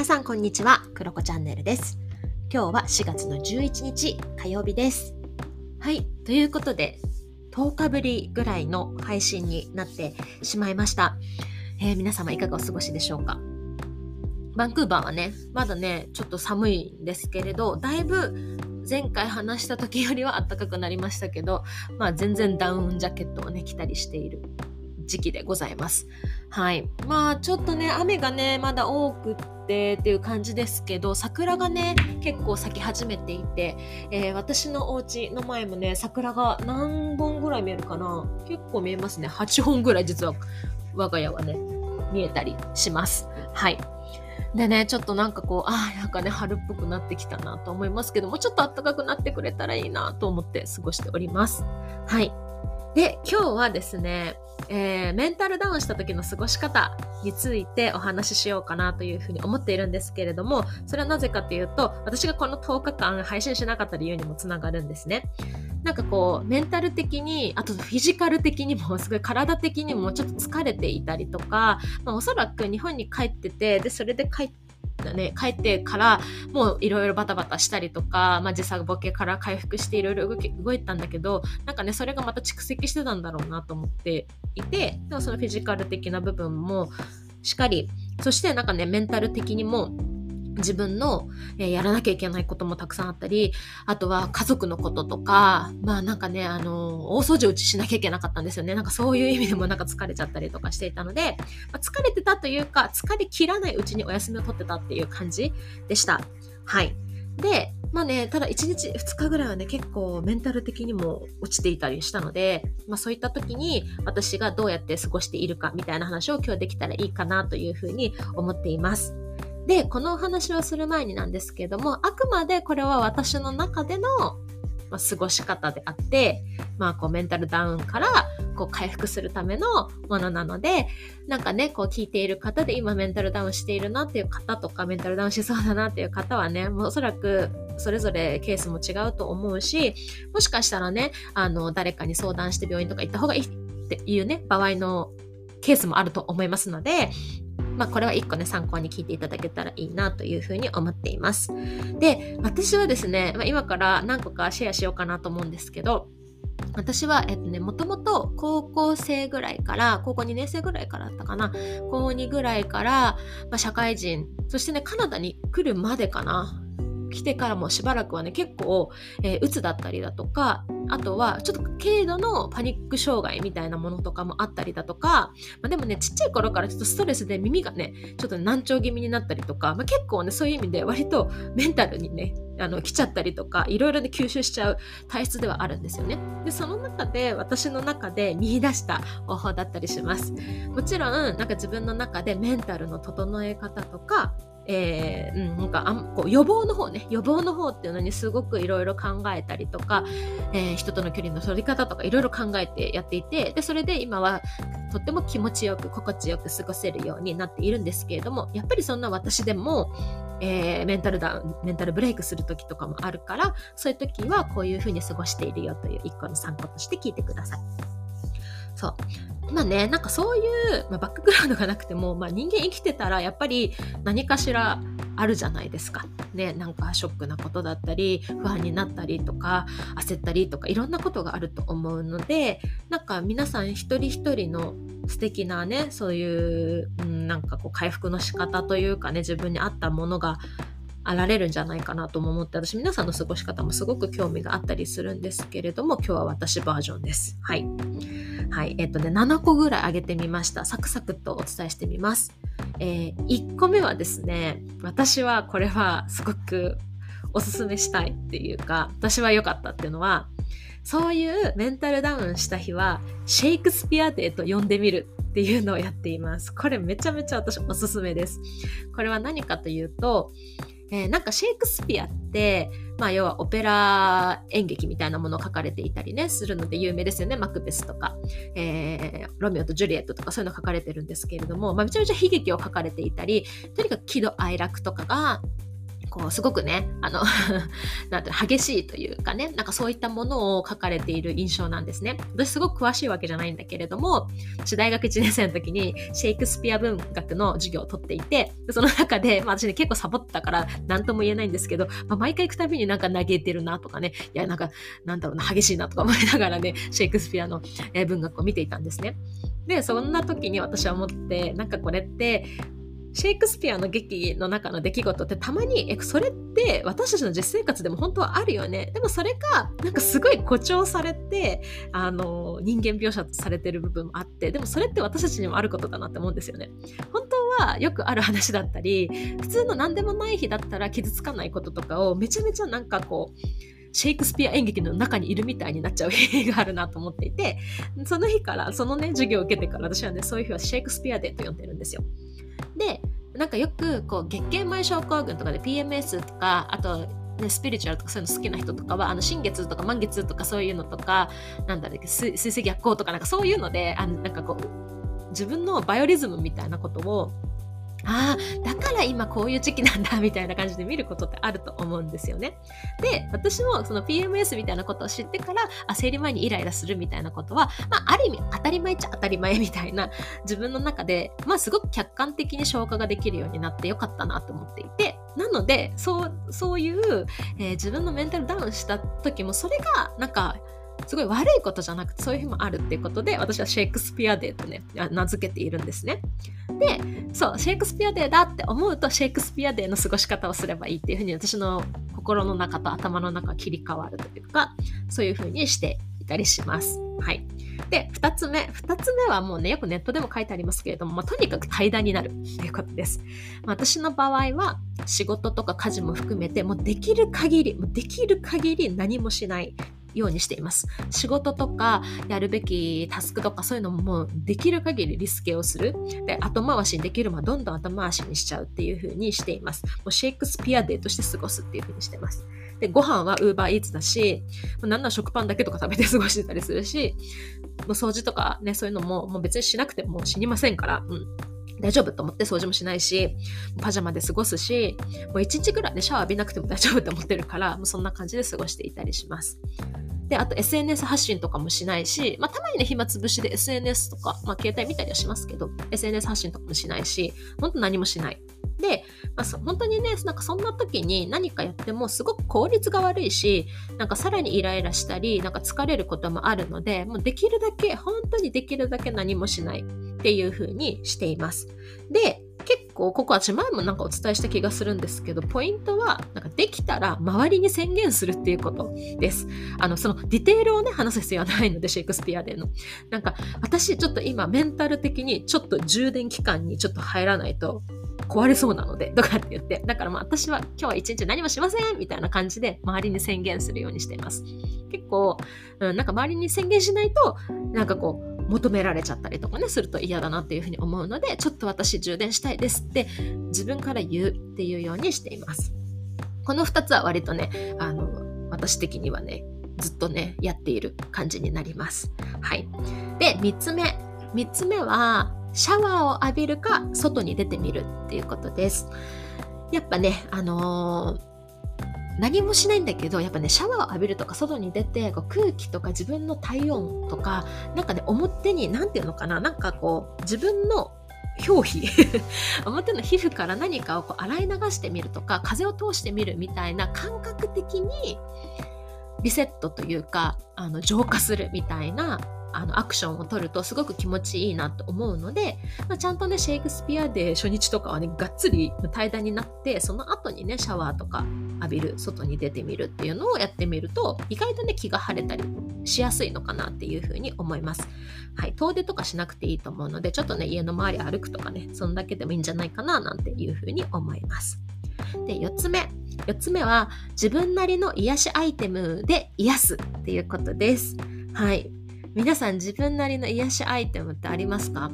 皆さんこんにちは、クロコチャンネルです。今日は4月の11日火曜日です。はい、ということで、10日ぶりぐらいの配信になってしまいました。えー、皆様いかがお過ごしでしょうか？バンクーバーはね、まだね、ちょっと寒いんですけれど、だいぶ前回話した時よりは暖かくなりましたけど、まあ全然ダウンジャケットをね、着たりしている時期でございます。はい。まあちょっとね、雨がね、まだ多くってっていう感じですけど、桜がね、結構咲き始めていて、えー、私のお家の前もね、桜が何本ぐらい見えるかな？結構見えますね。8本ぐらい実は我が家はね、見えたりします。はい。でね、ちょっとなんかこう、ああ、なんかね、春っぽくなってきたなと思いますけども、ちょっと暖かくなってくれたらいいなと思って過ごしております。はい。で、今日はですね、えー、メンタルダウンした時の過ごし方についてお話ししようかなというふうに思っているんですけれども、それはなぜかというと、私がこの10日間配信しなかった理由にもつながるんですね。なんかこう、メンタル的に、あとフィジカル的にも、すごい体的にもちょっと疲れていたりとか、まあ、おそらく日本に帰ってて、で、それで帰って、ね、帰ってからもういろいろバタバタしたりとか、まあ、時差ボケから回復していろいろ動いたんだけどなんかねそれがまた蓄積してたんだろうなと思っていてでもそのフィジカル的な部分もしっかりそしてなんかねメンタル的にも自分の、え、やらなきゃいけないこともたくさんあったり、あとは家族のこととか、まあなんかね、あの、大掃除をしなきゃいけなかったんですよね。なんかそういう意味でもなんか疲れちゃったりとかしていたので、まあ、疲れてたというか、疲れ切らないうちにお休みを取ってたっていう感じでした。はい。で、まあね、ただ1日、2日ぐらいはね、結構メンタル的にも落ちていたりしたので、まあそういった時に私がどうやって過ごしているかみたいな話を今日できたらいいかなというふうに思っています。で、このお話をする前になんですけれども、あくまでこれは私の中での、ま、過ごし方であって、まあ、こうメンタルダウンからこう回復するためのものなので、なんかね、こう聞いている方で今メンタルダウンしているなっていう方とか、メンタルダウンしそうだなっていう方はね、もうおそらくそれぞれケースも違うと思うし、もしかしたらね、あの、誰かに相談して病院とか行った方がいいっていうね、場合のケースもあると思いますので、まあ、これは一個ね、参考に聞いていただけたらいいなというふうに思っています。で、私はですね、まあ、今から何個かシェアしようかなと思うんですけど、私は、えっとね、もともと高校生ぐらいから、高校2年生ぐらいからだったかな、高2ぐらいから、まあ、社会人、そしてね、カナダに来るまでかな、来てからもしばらくはね、結構、えー、うつだったりだとか、あとはちょっと軽度のパニック障害みたいなものとかもあったりだとか、まあ、でもね、ちっちゃい頃からちょっとストレスで耳がね、ちょっと難聴気味になったりとか、まあ、結構ね、そういう意味で割とメンタルにね、あの来ちゃったりとかいろいろで吸収しちゃう体質ではあるんですよね。でその中で私の中で見出した方法だったりします。もちろんなんか自分の中でメンタルの整え方とかえー、うん、なんかあこう予防の方ね予防の方っていうのにすごくいろいろ考えたりとか、えー、人との距離の取り方とかいろいろ考えてやっていてでそれで今はとっても気持ちよく心地よく過ごせるようになっているんですけれどもやっぱりそんな私でも、えー、メンタルダウンメンタルブレイクする時とかもあるからそういう時はこういうふうに過ごしているよという一個の参考として聞いてください。そうまあね、なんかそういう、まあ、バックグラウンドがなくても、まあ、人間生きてたらやっぱり何かしらあるじゃないですか。ね、なんかショックなことだったり、不安になったりとか、焦ったりとか、いろんなことがあると思うので、なんか皆さん一人一人の素敵なね、そういう、うん、なんかこう回復の仕方というかね、自分に合ったものがあられるんじゃないかなとも思って私皆さんの過ごし方もすごく興味があったりするんですけれども今日は私バージョンです。はい。はい。えっとね、7個ぐらいあげてみました。サクサクとお伝えしてみます。えー、1個目はですね、私はこれはすごくおすすめしたいっていうか、私は良かったっていうのは、そういうメンタルダウンした日は、シェイクスピアデーと呼んでみるっていうのをやっています。これめちゃめちゃ私おすすめです。これは何かというと、えー、なんかシェイクスピアって、まあ要はオペラ演劇みたいなものを書かれていたりね、するので有名ですよね。マクベスとか、えー、ロミオとジュリエットとかそういうの書かれてるんですけれども、まあめちゃめちゃ悲劇を書かれていたり、とにかく喜怒哀楽とかがこうすごくねあの なんて激しいというかねなんかそういったものを書かれている印象なんですね。私すごく詳しいわけじゃないんだけれども私大学1年生の時にシェイクスピア文学の授業を取っていてその中で、まあ、私ね結構サボったから何とも言えないんですけど、まあ、毎回行くたびになんか嘆いてるなとかねいやなんかなんだろうな激しいなとか思いながらねシェイクスピアの文学を見ていたんですね。でそんな時に私は思ってなんかこれってシェイクスピアの劇の中の出来事ってたまに、え、それって私たちの実生活でも本当はあるよね。でもそれが、なんかすごい誇張されて、あの、人間描写されてる部分もあって、でもそれって私たちにもあることだなって思うんですよね。本当はよくある話だったり、普通の何でもない日だったら傷つかないこととかをめちゃめちゃなんかこう、シェイクスピア演劇の中にいるみたいになっちゃう日があるなと思っていて、その日から、そのね、授業を受けてから私はね、そういう日はシェイクスピアデーと呼んでるんですよ。でなんかよくこう月経前症候群とかで PMS とかあとね、スピリチュアルとかそういうの好きな人とかはあの新月とか満月とかそういうのとかなんだっけ水星逆行とかなんかそういうのであのなんかこう自分のバイオリズムみたいなことをああ、だから今こういう時期なんだみたいな感じで見ることってあると思うんですよね。で、私もその PMS みたいなことを知ってから、あ、生理前にイライラするみたいなことは、まあ、ある意味当たり前っちゃ当たり前みたいな自分の中で、まあ、すごく客観的に消化ができるようになってよかったなと思っていて、なので、そう、そういう、えー、自分のメンタルダウンした時も、それが、なんか、すごい悪いことじゃなくてそういう日もあるっていうことで私はシェイクスピアデーとね名付けているんですねでそうシェイクスピアデーだって思うとシェイクスピアデーの過ごし方をすればいいっていうふうに私の心の中と頭の中が切り替わるというかそういうふうにしていたりしますはいで、二つ目。二つ目はもうね、よくネットでも書いてありますけれども、まあ、とにかく対談になるということです。まあ、私の場合は、仕事とか家事も含めて、もうできる限り、もうできる限り何もしない。ようにしています。仕事とかやるべきタスクとかそういうのももうできる限りリスケをする。で、後回しにできるまどんどん後回しにしちゃうっていう風にしています。もうシェイクスピアデーとして過ごすっていう風にしてます。で、ご飯はウーバーイーツだし、なんなら食パンだけとか食べて過ごしてたりするし、もう掃除とかね、そういうのももう別にしなくても死にませんから、うん。大丈夫と思って掃除もしないし、パジャマで過ごすし、もう一日ぐらいでシャワー浴びなくても大丈夫と思ってるから、もうそんな感じで過ごしていたりします。で、あと SNS 発信とかもしないし、まあ、たまにね、暇つぶしで SNS とか、まあ、携帯見たりはしますけど、SNS 発信とかもしないし、本当何もしない。で、まあ、本当にね、なんかそんな時に何かやってもすごく効率が悪いし、なんかさらにイライラしたり、なんか疲れることもあるので、もうできるだけ、本当にできるだけ何もしないっていう風にしています。で、結構ここ私前もなんかお伝えした気がするんですけどポイントはなんかできたら周りに宣言するっていうことですあのそのディテールをね話す必要はないのでシェイクスピアでのなんか私ちょっと今メンタル的にちょっと充電期間にちょっと入らないと壊れそうなので、とかって言って、だからまあ私は今日は一日何もしませんみたいな感じで周りに宣言するようにしています。結構、うん、なんか周りに宣言しないと、なんかこう、求められちゃったりとかね、すると嫌だなっていうふうに思うので、ちょっと私充電したいですって自分から言うっていうようにしています。この2つは割とね、あの、私的にはね、ずっとね、やっている感じになります。はい。で、3つ目。3つ目は、シャワーを浴びるか外に出てみるっていうことです。やっぱね、あのー、何もしないんだけど、やっぱね、シャワーを浴びるとか、外に出て、こう空気とか自分の体温とか、なんかね、表に、なんていうのかな、なんかこう、自分の表皮 表の皮膚から何かをこう洗い流してみるとか風を通してみるみたいな感覚的にリセットというかあの浄化するみたいなあのアクションを取るとすごく気持ちいいなと思うので、まあ、ちゃんとねシェイクスピアで初日とかはねがっつり対談になってその後にねシャワーとか浴びる外に出てみるっていうのをやってみると意外とね気が晴れたりしやすいのかなっていうふうに思います。はい、遠出とかしなくていいと思うのでちょっとね家の周り歩くとかねそんだけでもいいんじゃないかななんていうふうに思います。で4つ目4つ目は自分なりの癒しアイテムで癒すっていうことです。はい。皆さん自分なりの癒しアイテムってありますか？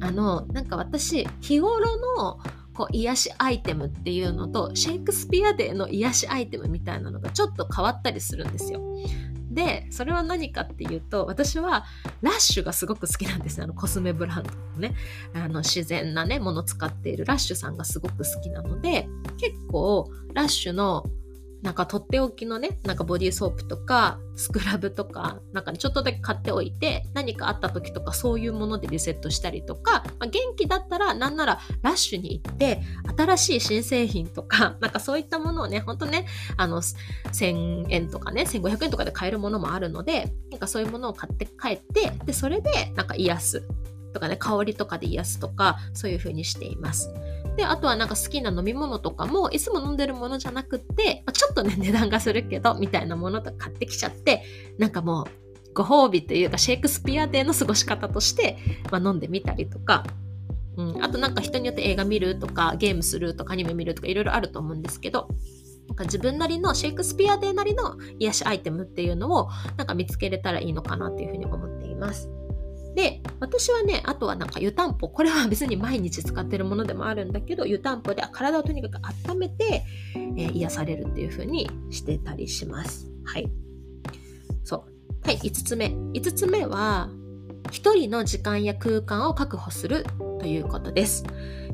あのなんか私日頃のこう癒しアイテムっていうのとシェイクスピアデーの癒しアイテムみたいなのがちょっと変わったりするんですよ。でそれは何かっていうと私はラッシュがすごく好きなんですねあのコスメブランドのねあの自然なねもの使っているラッシュさんがすごく好きなので結構ラッシュのなんかとっておきのね、なんかボディーソープとか、スクラブとか、なんか、ちょっとだけ買っておいて、何かあった時とかそういうものでリセットしたりとか、まあ、元気だったらなんならラッシュに行って、新しい新製品とか、なんかそういったものをね、ほんとね、あの、1000円とかね、1500円とかで買えるものもあるので、なんかそういうものを買って帰って、で、それでなんか癒すとかね、香りとかで癒すとか、そういう風にしています。で、あとはなんか好きな飲み物とかも、いつも飲んでるものじゃなくって、ちょっとね、値段がするけど、みたいなものとか買ってきちゃって、なんかもう、ご褒美というか、シェイクスピアデーの過ごし方として、まあ、飲んでみたりとか、うん、あとなんか人によって映画見るとか、ゲームするとか、アニメ見るとか、いろいろあると思うんですけど、なんか自分なりのシェイクスピアデーなりの癒しアイテムっていうのをなんか見つけれたらいいのかなっていうふうに思っています。で、私はね、あとはなんか湯たんぽ。これは別に毎日使ってるものでもあるんだけど、湯たんぽで体をとにかく温めて、えー、癒されるっていう風にしてたりします。はい。そう。はい、5つ目。5つ目は、1人の時間や空間を確保するということです。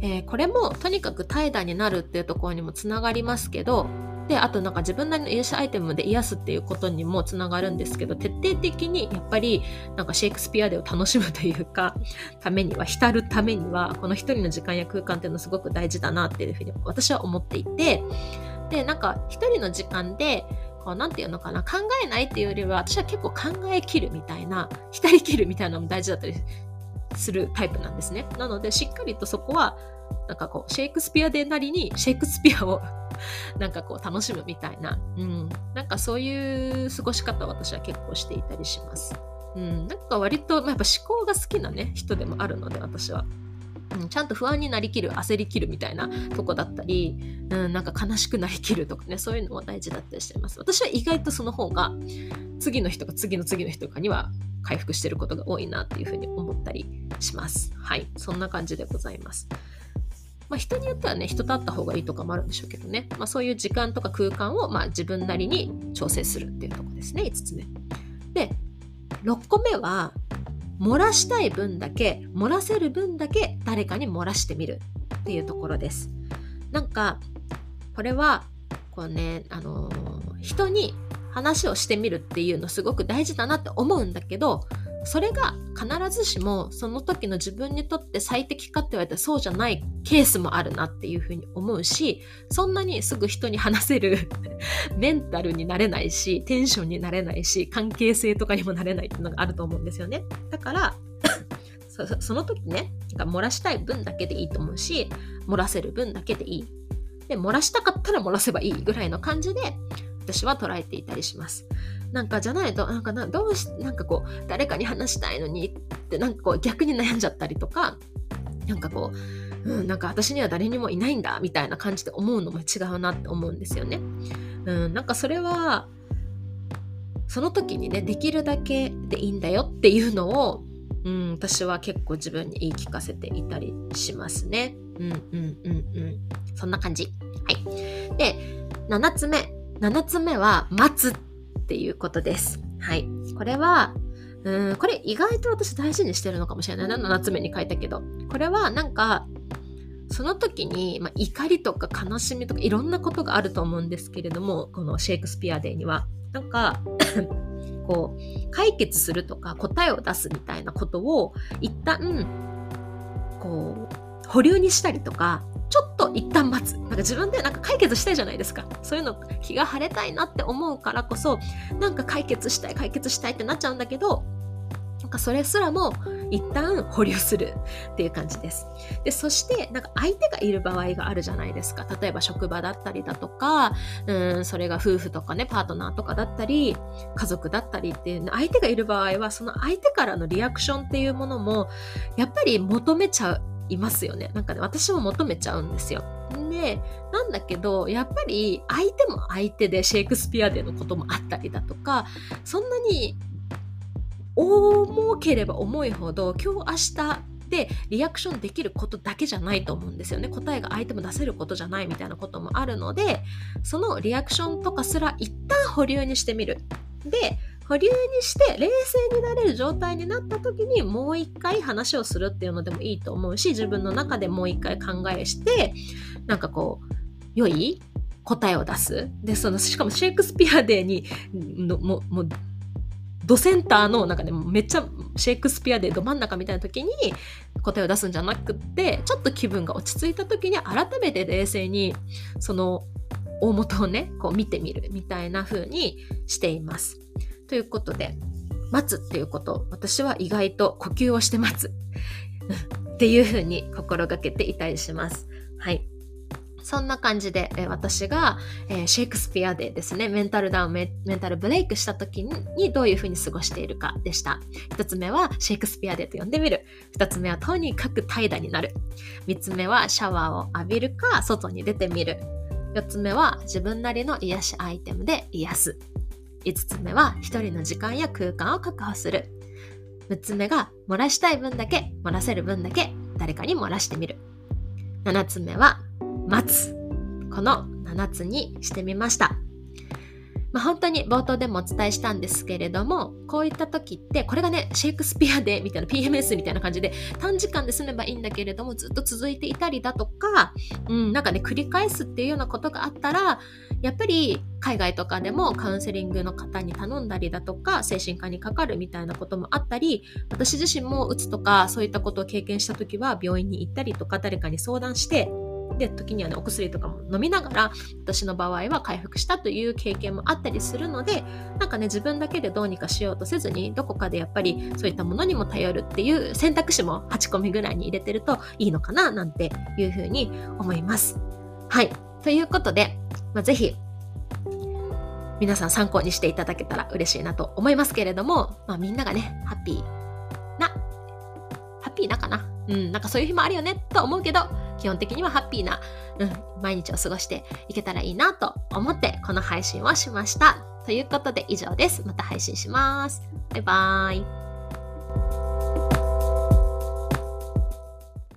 えー、これもとにかく怠惰になるっていうところにもつながりますけど、であとなんか自分なりの癒しアイテムで癒すっていうことにもつながるんですけど徹底的にやっぱりなんかシェイクスピアデを楽しむというかためには浸るためにはこの一人の時間や空間っていうのすごく大事だなっていうふうに私は思っていてでなんか一人の時間でこうなんていうのかな考えないっていうよりは私は結構考えきるみたいな浸りきるみたいなのも大事だったりするタイプなんですね。なのでしっかりとそこはなんかこうシェイクスピアデーなりにシェイクスピアを なんかこう楽しむみたいな、うん、なんかそういう過ごし方を私は結構していたりします。うん、なんか割と、まあ、やっぱ思考が好きなね、人でもあるので、私は。うん、ちゃんと不安になりきる、焦りきるみたいなとこだったり、うん、なんか悲しくなりきるとかね、そういうのも大事だったりしてます。私は意外とその方が、次の日とか次の次の日とかには回復してることが多いなっていうふうに思ったりします。はい。そんな感じでございます。まあ、人によってはね人と会った方がいいとかもあるんでしょうけどね、まあ、そういう時間とか空間をまあ自分なりに調整するっていうとこですね。5つ目。で6個目は漏らしたい分だけ漏らせる分だけ誰かに漏らしてみるっていうところです。なんかこれはこうねあのー、人に話をしてみるっていうのすごく大事だなって思うんだけどそれが必ずしもその時の自分にとって最適かって言われたらそうじゃないケースもあるなっていうふうに思うしそんなにすぐ人に話せる メンタルになれないしテンションになれないし関係性とかにもなれないっていうのがあると思うんですよね。だから その時ね漏らしたい分だけでいいと思うし漏らせる分だけでいい。で漏らしたかったら漏らせばいいぐらいの感じで私は捉えていたりします。なんかじゃないと、なんか、どうし、なんかこう、誰かに話したいのにって、なんかこう、逆に悩んじゃったりとか、なんかこう、うん、なんか私には誰にもいないんだ、みたいな感じで思うのも違うなって思うんですよね。うん、なんかそれは、その時にね、できるだけでいいんだよっていうのを、うん、私は結構自分に言い聞かせていたりしますね。うんうんうんうん。そんな感じ。はい。で、7つ目。7つ目は、待つっていうことです。はい。これは、うん、これ意外と私大事にしてるのかもしれないな。7つ目に書いたけど。これはなんか、その時に、まあ、怒りとか悲しみとかいろんなことがあると思うんですけれども、このシェイクスピアデーには。なんか、こう、解決するとか答えを出すみたいなことを一旦、こう、保留にしたりとか、ちょっと一自分でなんか解決したいじゃないですか。そういうの気が晴れたいなって思うからこそ、なんか解決したい、解決したいってなっちゃうんだけど、なんかそれすらも一旦保留するっていう感じです。で、そしてなんか相手がいる場合があるじゃないですか。例えば職場だったりだとか、うん、それが夫婦とかね、パートナーとかだったり、家族だったりっていう、相手がいる場合は、その相手からのリアクションっていうものも、やっぱり求めちゃいますよね。なんかね、私も求めちゃうんですよ。で、なんだけど、やっぱり相手も相手でシェイクスピアでのこともあったりだとか、そんなに重ければ重いほど、今日明日でリアクションできることだけじゃないと思うんですよね。答えが相手も出せることじゃないみたいなこともあるので、そのリアクションとかすら一旦保留にしてみる。で、保留にして冷静になれる状態になった時にもう一回話をするっていうのでもいいと思うし自分の中でもう一回考えしてなんかこう良い答えを出すでそのしかもシェイクスピアデーにのももうドセンターのなんかねめっちゃシェイクスピアでど真ん中みたいな時に答えを出すんじゃなくってちょっと気分が落ち着いた時に改めて冷静にその大元をねこう見てみるみたいな風にしています。ということで待つっていうこと私は意外と呼吸をして待つ っていう風に心がけていたりします。はい。そんな感じで、え私が、え、シェイクスピアでですね、メンタルダウンメ、ンタルブレイクした時にどういうふうに過ごしているかでした。一つ目はシェイクスピアデーと呼んでみる。二つ目はとにかく怠惰になる。三つ目はシャワーを浴びるか外に出てみる。四つ目は自分なりの癒しアイテムで癒す。五つ目は一人の時間や空間を確保する。六つ目が漏らしたい分だけ、漏らせる分だけ誰かに漏らしてみる。七つ目は待つ。この7つにしてみました。まあ、本当に冒頭でもお伝えしたんですけれども、こういった時って、これがね、シェイクスピアで、みたいな PMS みたいな感じで、短時間で済めばいいんだけれども、ずっと続いていたりだとか、うん、なんかね、繰り返すっていうようなことがあったら、やっぱり海外とかでもカウンセリングの方に頼んだりだとか、精神科にかかるみたいなこともあったり、私自身もうつとか、そういったことを経験した時は、病院に行ったりとか、誰かに相談して、で時にはねお薬とかも飲みながら私の場合は回復したという経験もあったりするのでなんかね自分だけでどうにかしようとせずにどこかでやっぱりそういったものにも頼るっていう選択肢も8個目ぐらいに入れてるといいのかななんていうふうに思います。はいということで、まあ、ぜひ皆さん参考にしていただけたら嬉しいなと思いますけれども、まあ、みんながねハッピーなハッピーなかなうんなんかそういう日もあるよねと思うけど基本的にはハッピーな、うん、毎日を過ごしていけたらいいなと思ってこの配信をしました。ということで以上です。また配信します。バイバーイ。